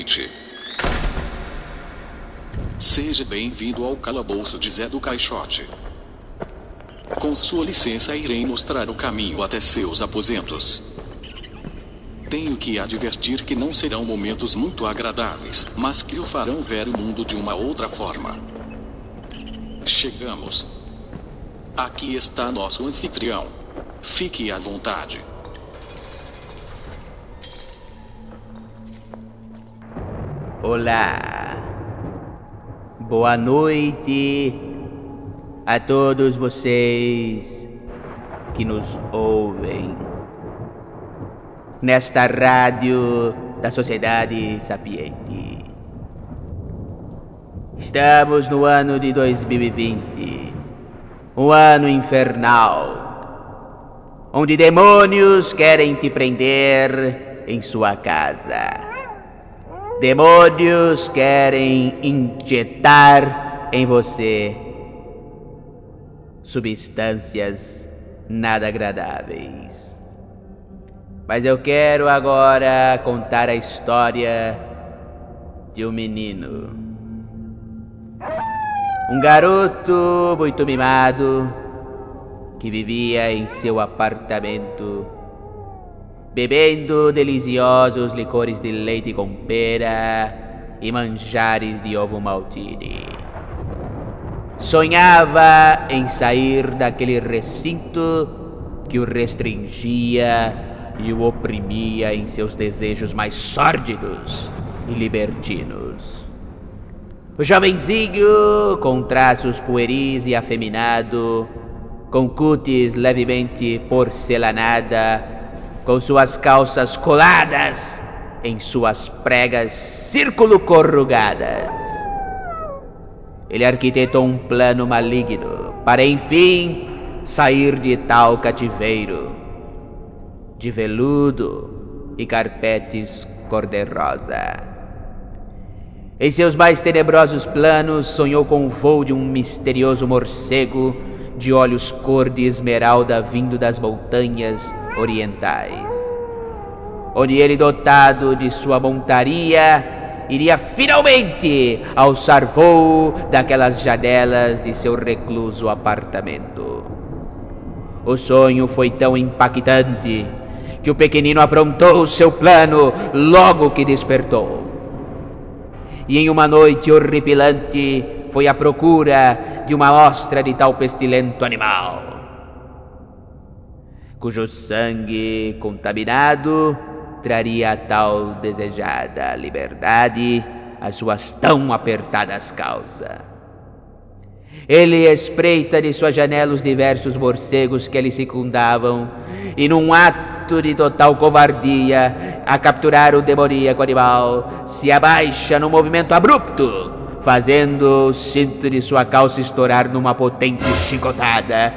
noite. Seja bem-vindo ao calabouço de Zé do Caixote. Com sua licença, irei mostrar o caminho até seus aposentos. Tenho que advertir que não serão momentos muito agradáveis, mas que o farão ver o mundo de uma outra forma. Chegamos. Aqui está nosso anfitrião. Fique à vontade. Olá. Boa noite a todos vocês que nos ouvem nesta rádio da Sociedade Sapiente. Estamos no ano de 2020, um ano infernal, onde demônios querem te prender em sua casa. Demônios querem injetar em você substâncias nada agradáveis. Mas eu quero agora contar a história de um menino. Um garoto muito mimado que vivia em seu apartamento bebendo deliciosos licores de leite com pera e manjares de ovo maltine. Sonhava em sair daquele recinto que o restringia e o oprimia em seus desejos mais sórdidos e libertinos. O jovenzinho, com traços pueris e afeminado, com cutis levemente porcelanada, com suas calças coladas em suas pregas círculo corrugadas. Ele arquitetou um plano maligno para enfim sair de tal cativeiro de veludo e carpetes cor-de-rosa. Em seus mais tenebrosos planos, sonhou com o voo de um misterioso morcego de olhos cor de esmeralda vindo das montanhas orientais, onde ele, dotado de sua montaria, iria finalmente alçar voo daquelas janelas de seu recluso apartamento. O sonho foi tão impactante que o pequenino aprontou seu plano logo que despertou. E em uma noite horripilante foi à procura de uma amostra de tal pestilento animal cujo sangue contaminado traria a tal desejada liberdade às suas tão apertadas calças. Ele espreita de sua janela os diversos morcegos que lhe circundavam, e num ato de total covardia, a capturar o demoníaco animal, se abaixa num movimento abrupto, fazendo o cinto de sua calça estourar numa potente chicotada,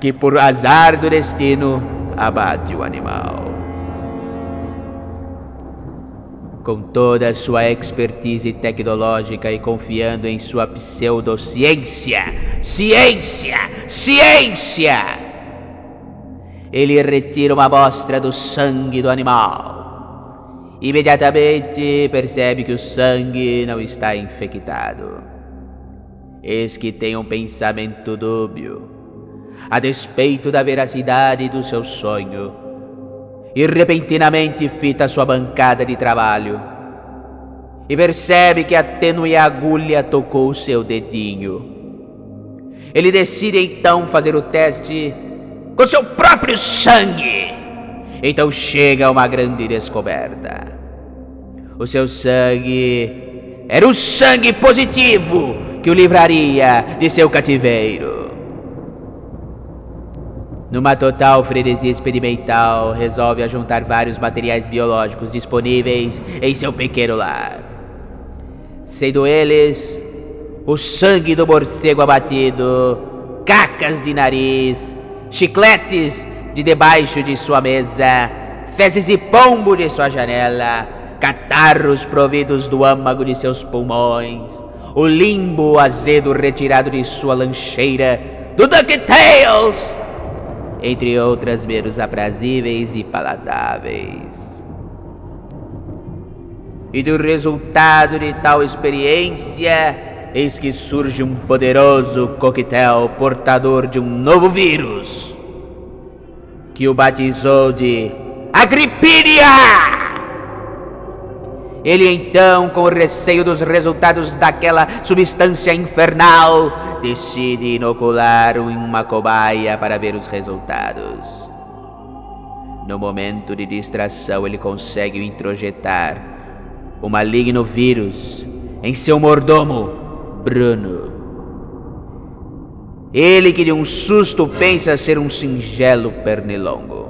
que por azar do destino abate o animal. Com toda a sua expertise tecnológica e confiando em sua pseudociência, ciência, ciência, ele retira uma amostra do sangue do animal. Imediatamente percebe que o sangue não está infectado. Eis que tem um pensamento dúbio a despeito da veracidade do seu sonho. E repentinamente fita sua bancada de trabalho e percebe que a tênue agulha tocou seu dedinho. Ele decide então fazer o teste com seu próprio sangue. Então chega uma grande descoberta. O seu sangue era o sangue positivo que o livraria de seu cativeiro. Numa total frenesia experimental, resolve ajuntar vários materiais biológicos disponíveis em seu pequeno lar. Sendo eles o sangue do morcego abatido, cacas de nariz, chicletes de debaixo de sua mesa, fezes de pombo de sua janela, catarros providos do âmago de seus pulmões, o limbo azedo retirado de sua lancheira, do DuckTales! Entre outras menos aprazíveis e palatáveis. E do resultado de tal experiência, eis que surge um poderoso coquetel portador de um novo vírus, que o batizou de Agripínia! Ele então, com receio dos resultados daquela substância infernal, decide inocular uma cobaia para ver os resultados. No momento de distração, ele consegue introjetar o maligno vírus em seu mordomo, Bruno. Ele que de um susto pensa ser um singelo pernilongo.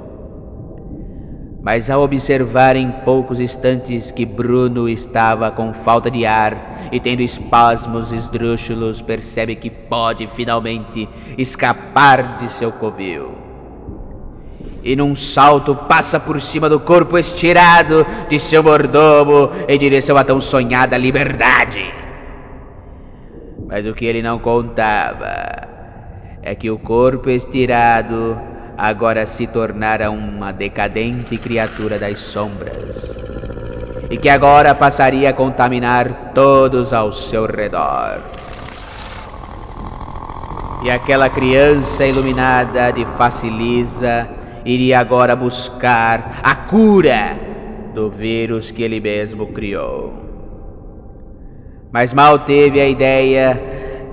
Mas ao observar em poucos instantes que Bruno estava com falta de ar e tendo espasmos esdrúxulos, percebe que pode finalmente escapar de seu covil. E num salto passa por cima do corpo estirado de seu mordomo em direção à tão sonhada liberdade. Mas o que ele não contava é que o corpo estirado agora se tornara uma decadente criatura das sombras, e que agora passaria a contaminar todos ao seu redor. E aquela criança iluminada de face lisa iria agora buscar a cura do vírus que ele mesmo criou. Mas mal teve a ideia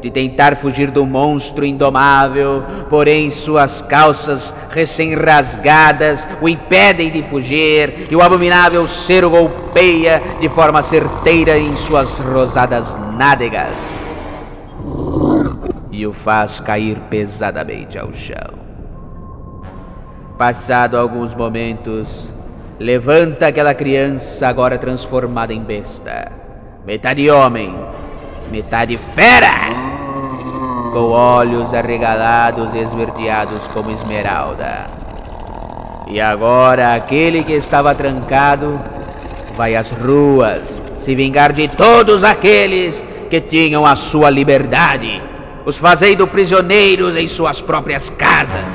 de tentar fugir do monstro indomável, porém suas calças recém-rasgadas o impedem de fugir e o abominável ser o golpeia de forma certeira em suas rosadas nádegas e o faz cair pesadamente ao chão. Passado alguns momentos, levanta aquela criança agora transformada em besta, metade homem, metade fera com olhos arregalados e esverdeados como esmeralda. E agora aquele que estava trancado vai às ruas se vingar de todos aqueles que tinham a sua liberdade, os fazendo prisioneiros em suas próprias casas.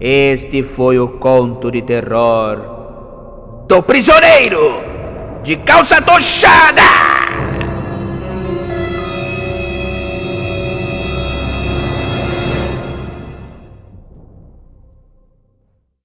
Este foi o conto de terror do prisioneiro de calça tochada!